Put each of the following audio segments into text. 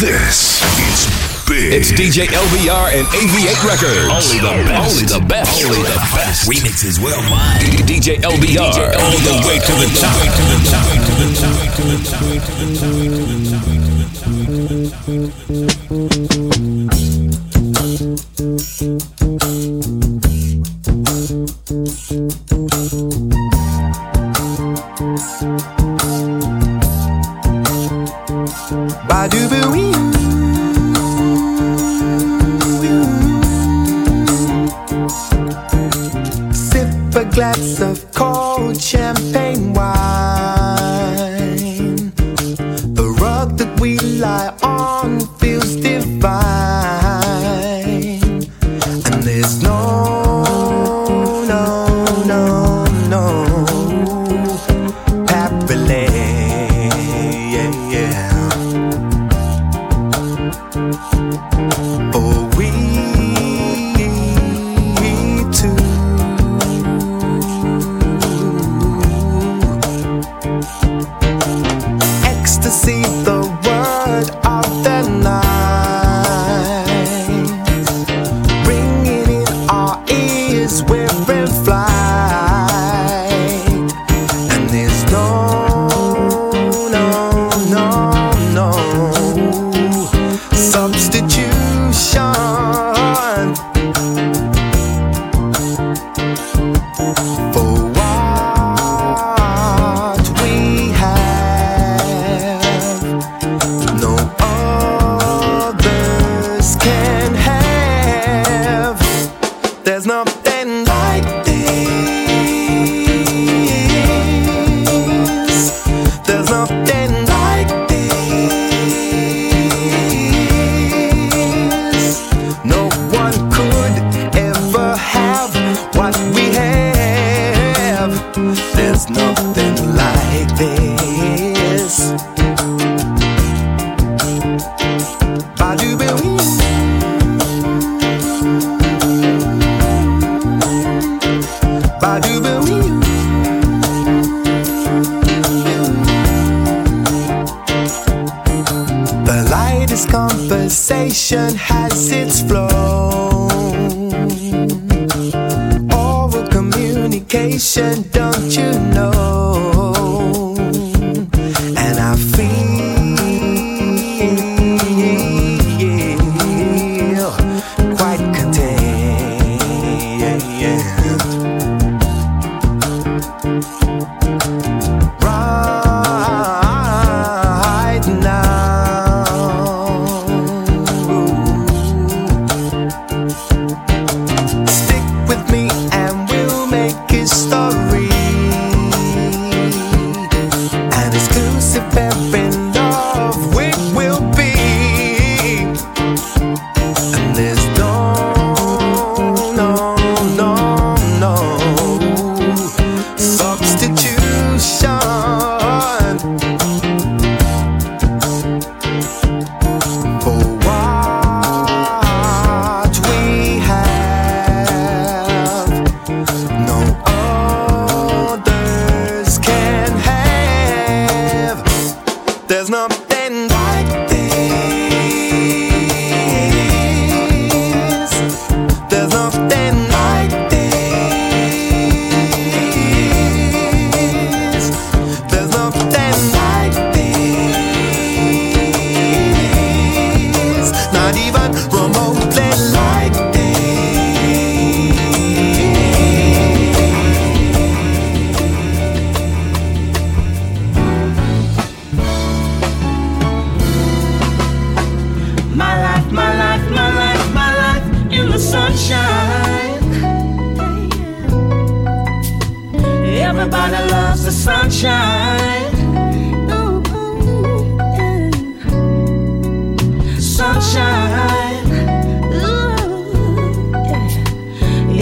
This is big. It's DJ LBR and AV8 Records. Only the best. Only the best. Only the best. Remixes worldwide. DJ LBR. DJ All the way to the top. To the top. To the top. To the top. To the top. To the top. nation has its flaws. Oral communication.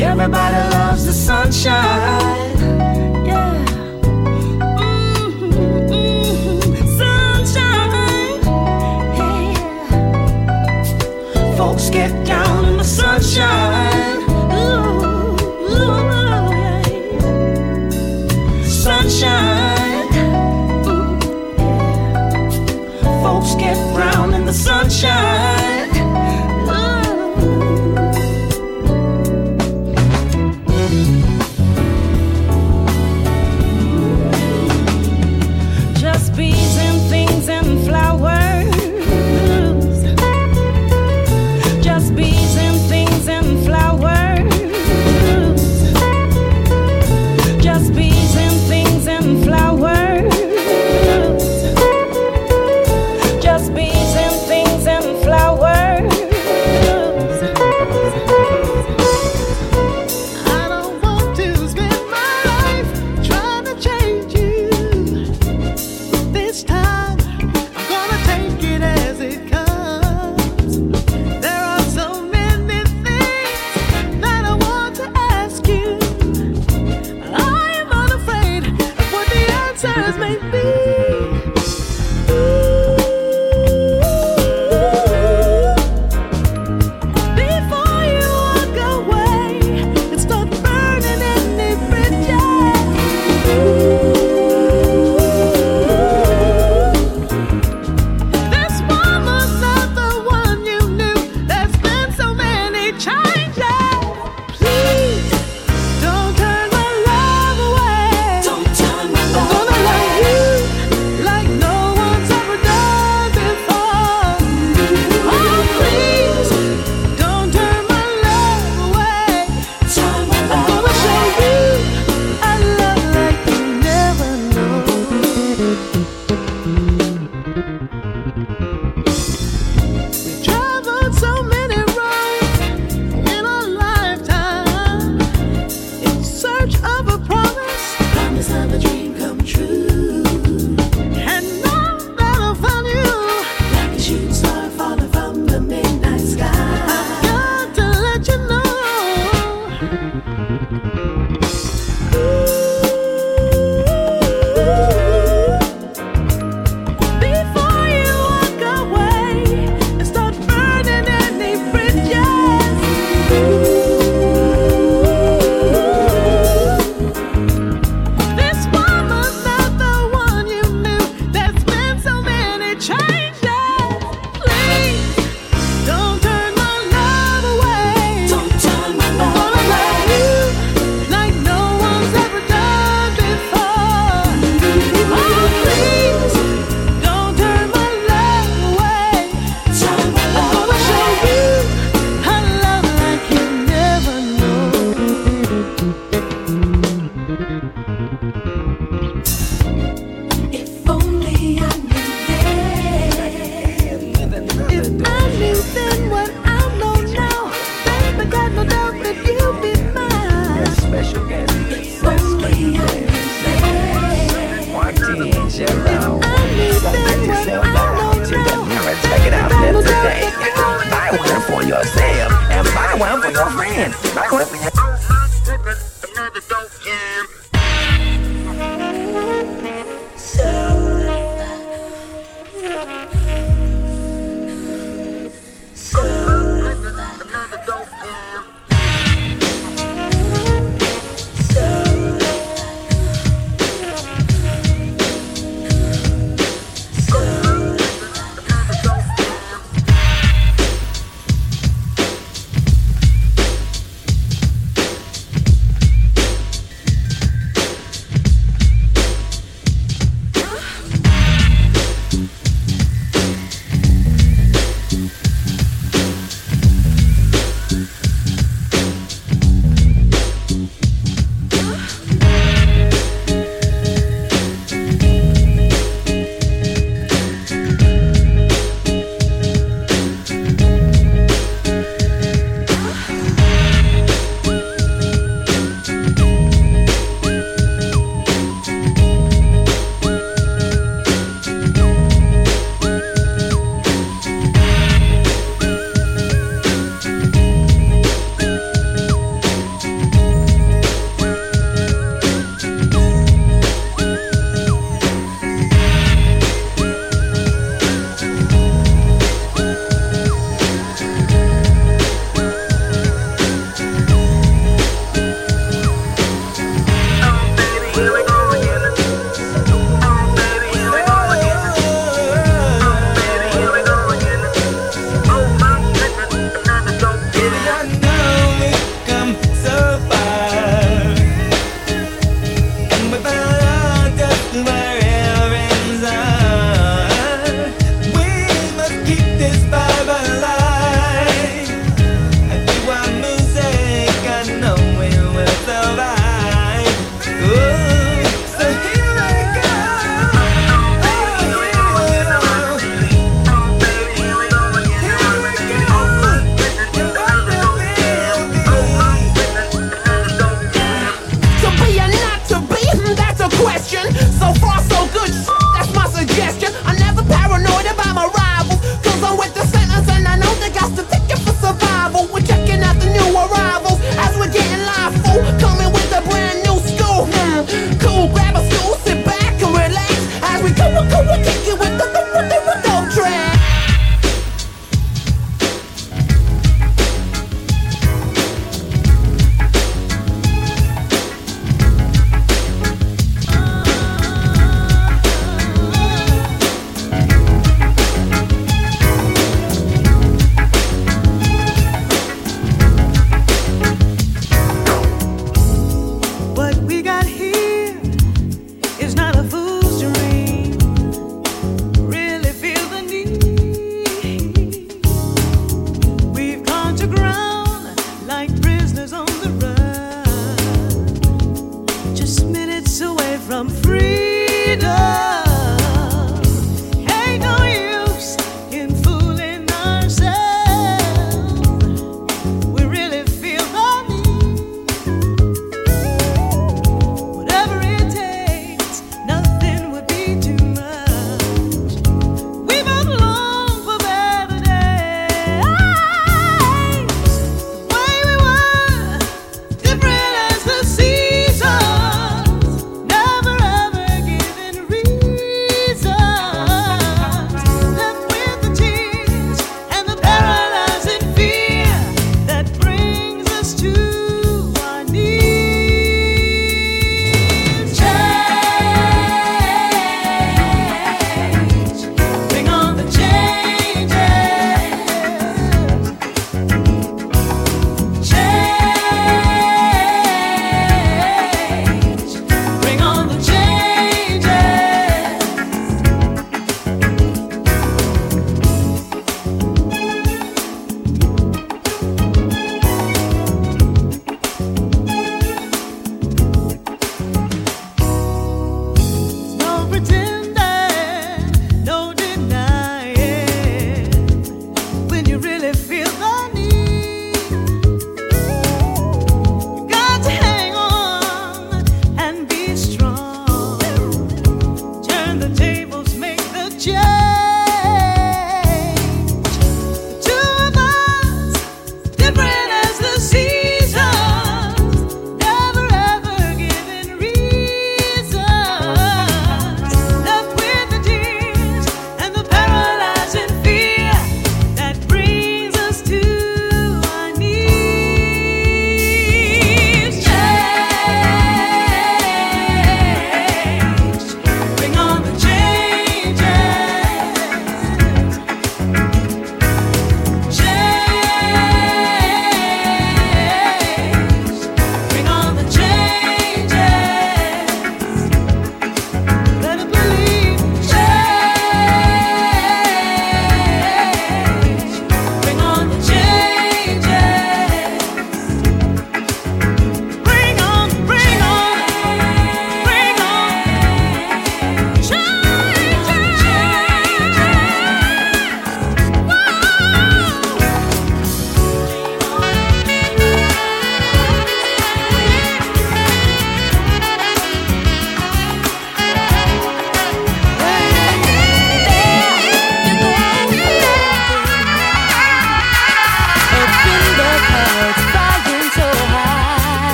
Everybody loves the sunshine. Yeah. Mm-hmm, mm-hmm. Sunshine. Yeah. Folks get down in the sunshine. Ooh, ooh, sunshine. Mm, Folks get round in the sunshine.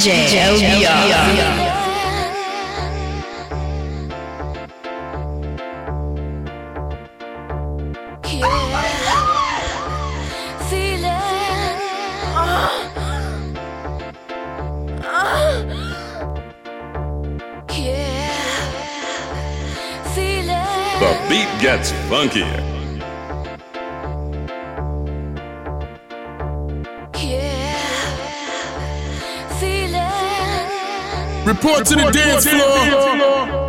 DJ LBR. Report to the dance floor.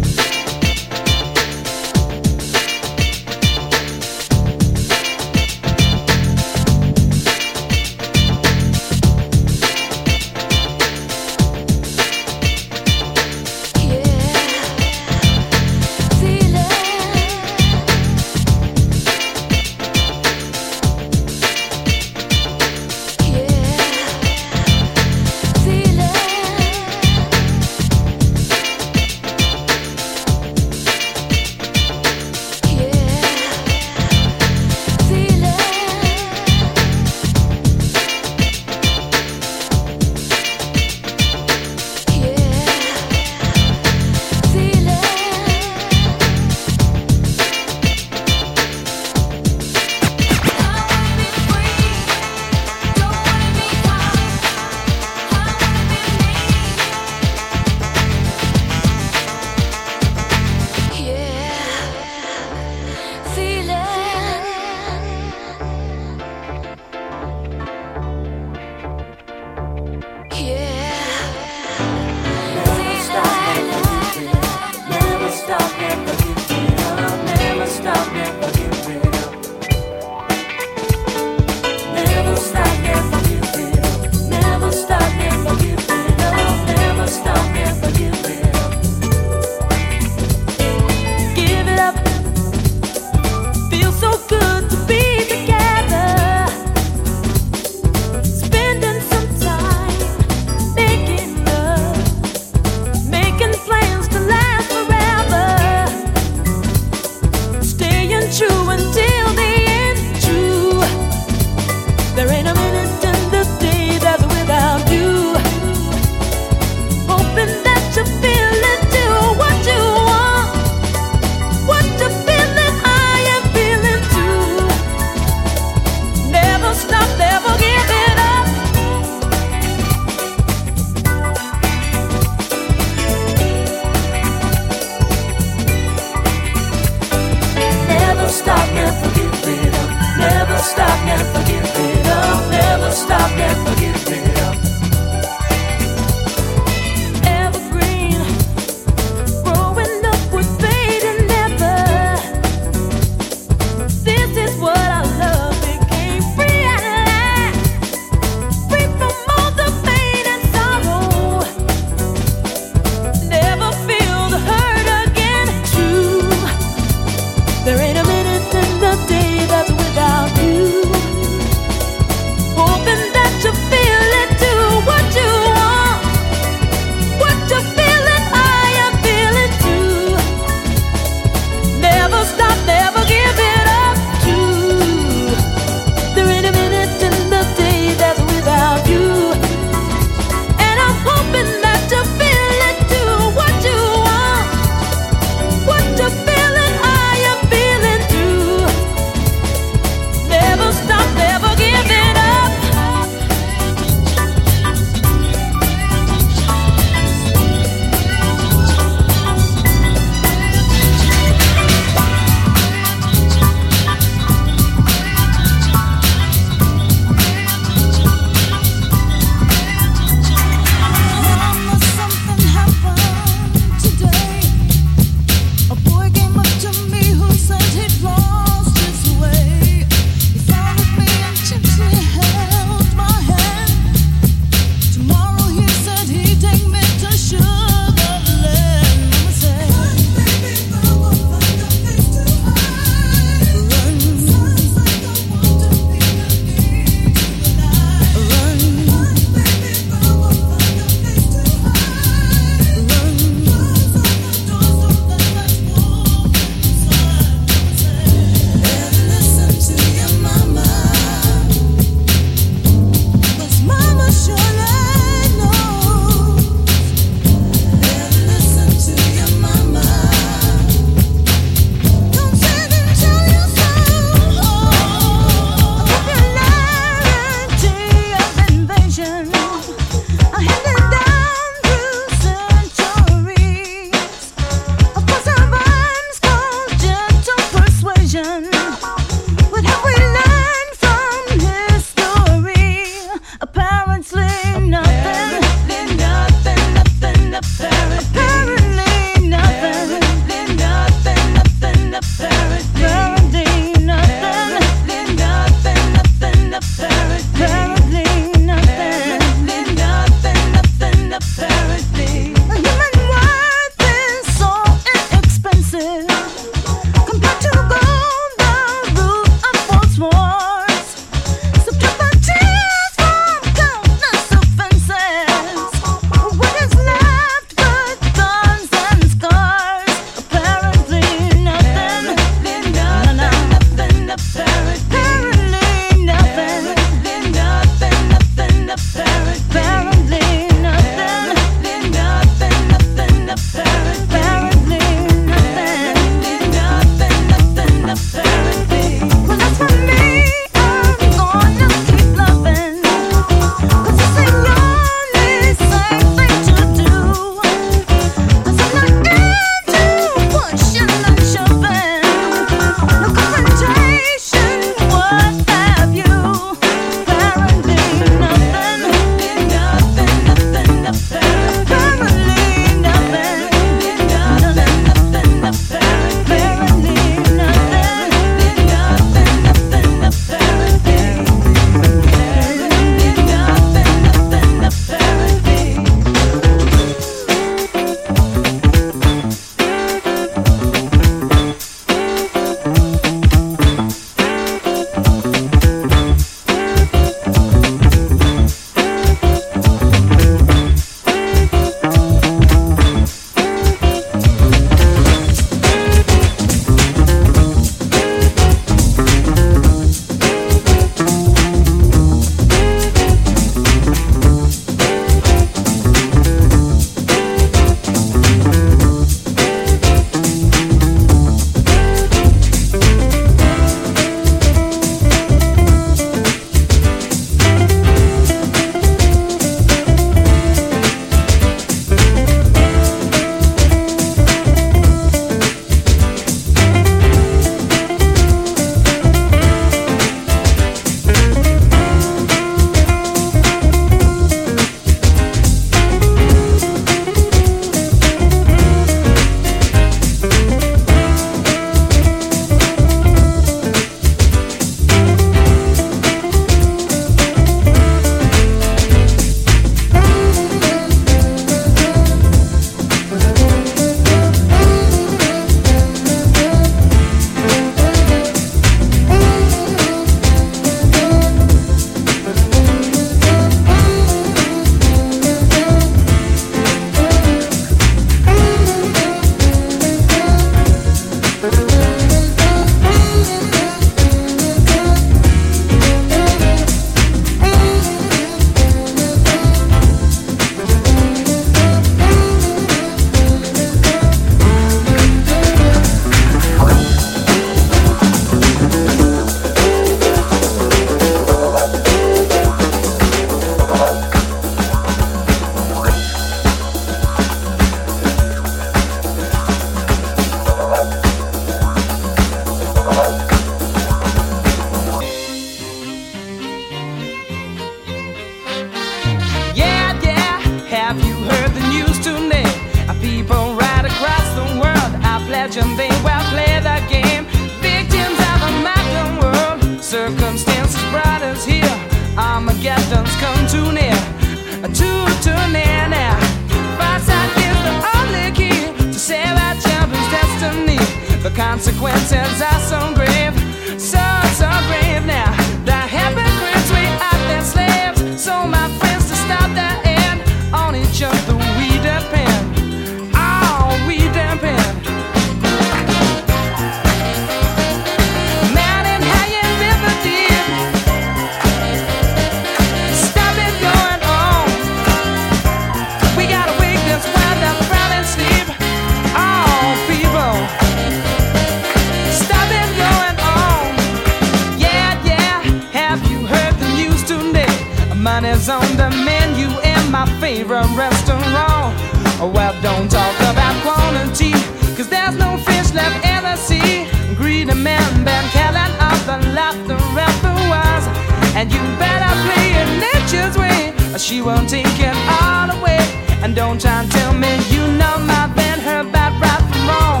she won't take it all away. And don't try and tell me you know my band, her bad right from wrong.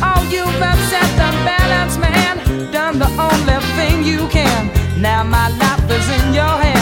Oh, you've upset the balance, man. Done the only thing you can. Now my life is in your hands.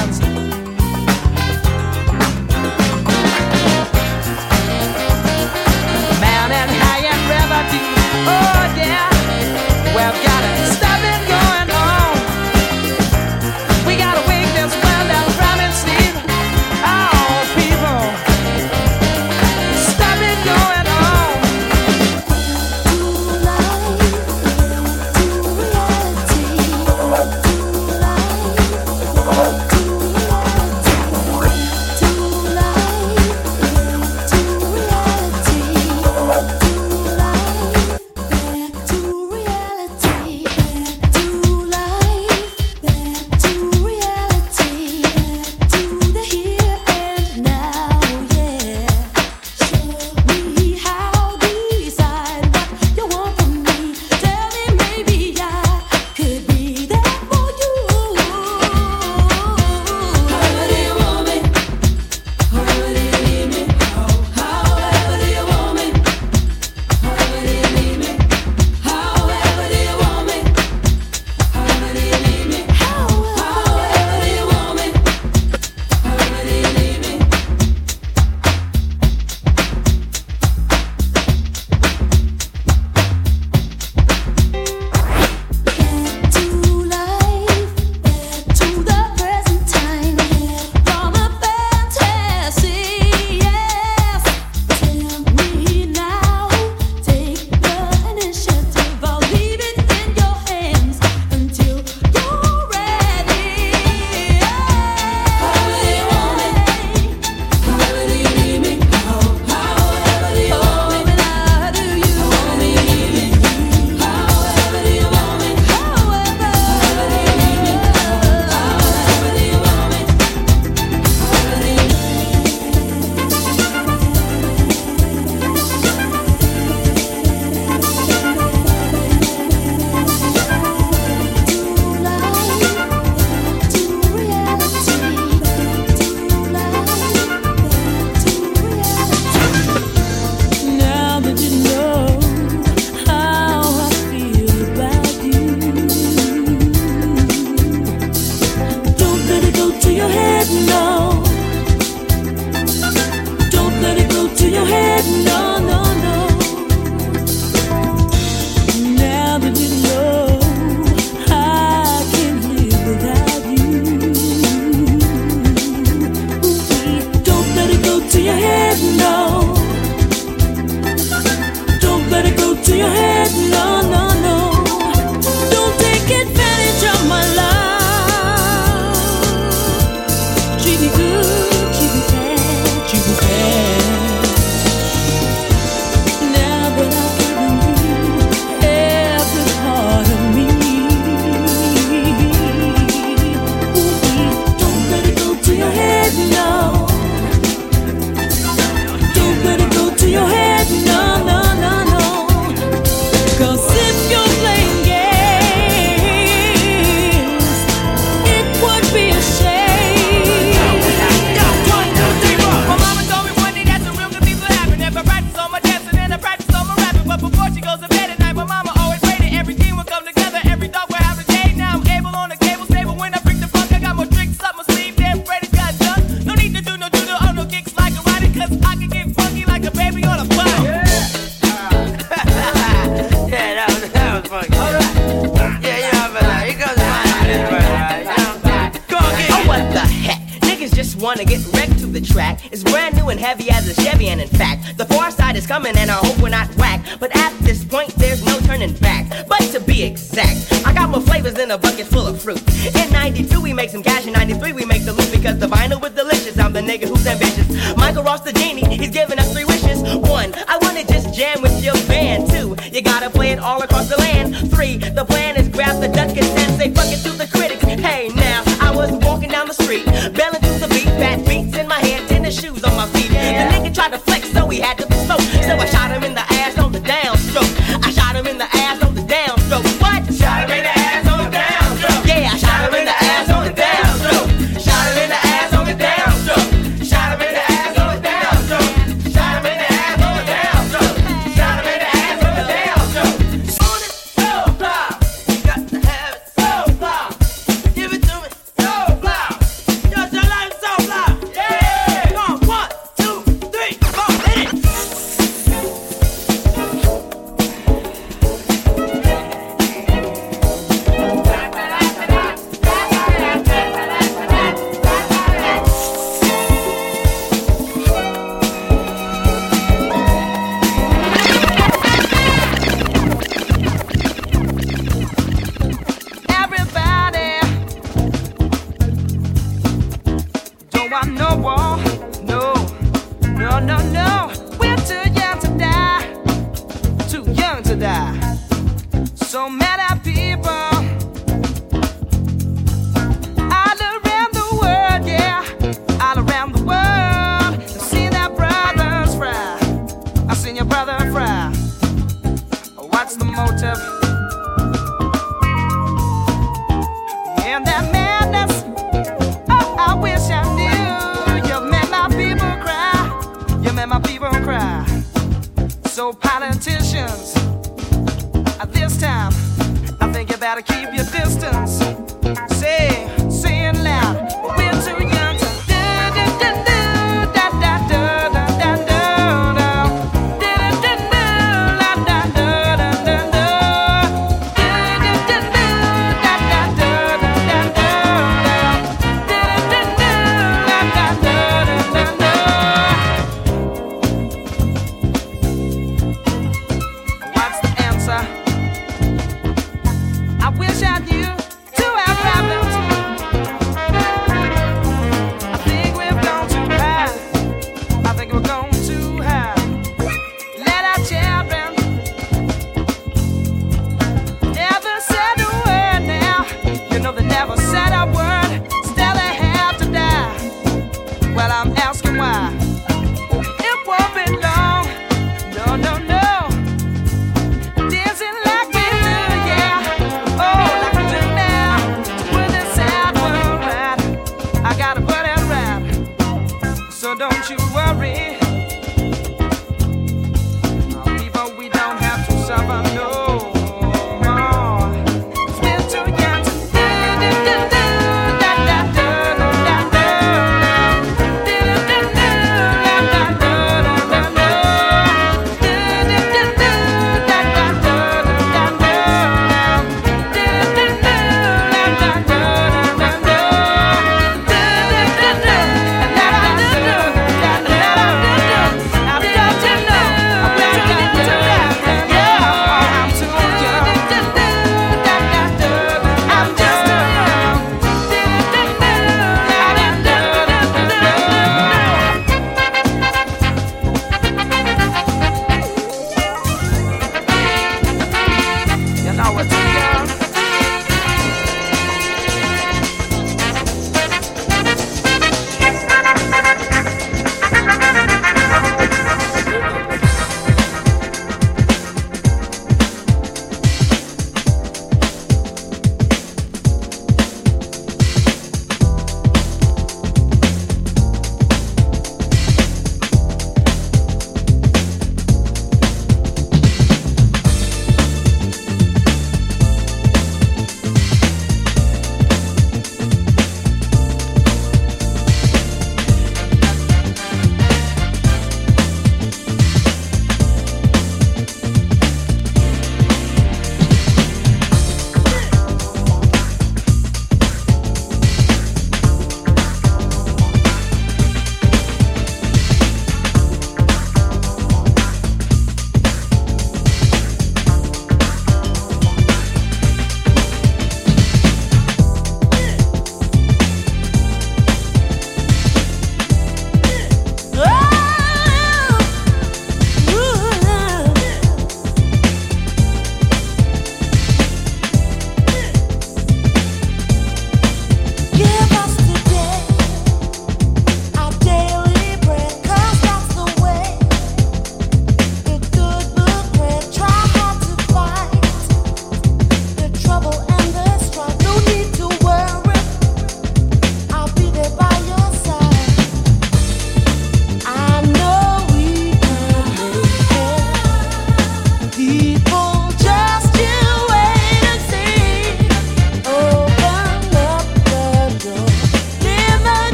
Three, we make the loot because the vinyl was delicious. I'm the nigga who's ambitious. Michael Ross the genie, he's giving us three wishes. One, I wanna just jam with your band. Two, you gotta play it all across the land. Three, the plan is grab the duck and then say fuck it to the critics. Hey now, I was walking down the street, belling to the beat, bad beats in my head, tennis shoes on my feet. The nigga tried to flex, so he had to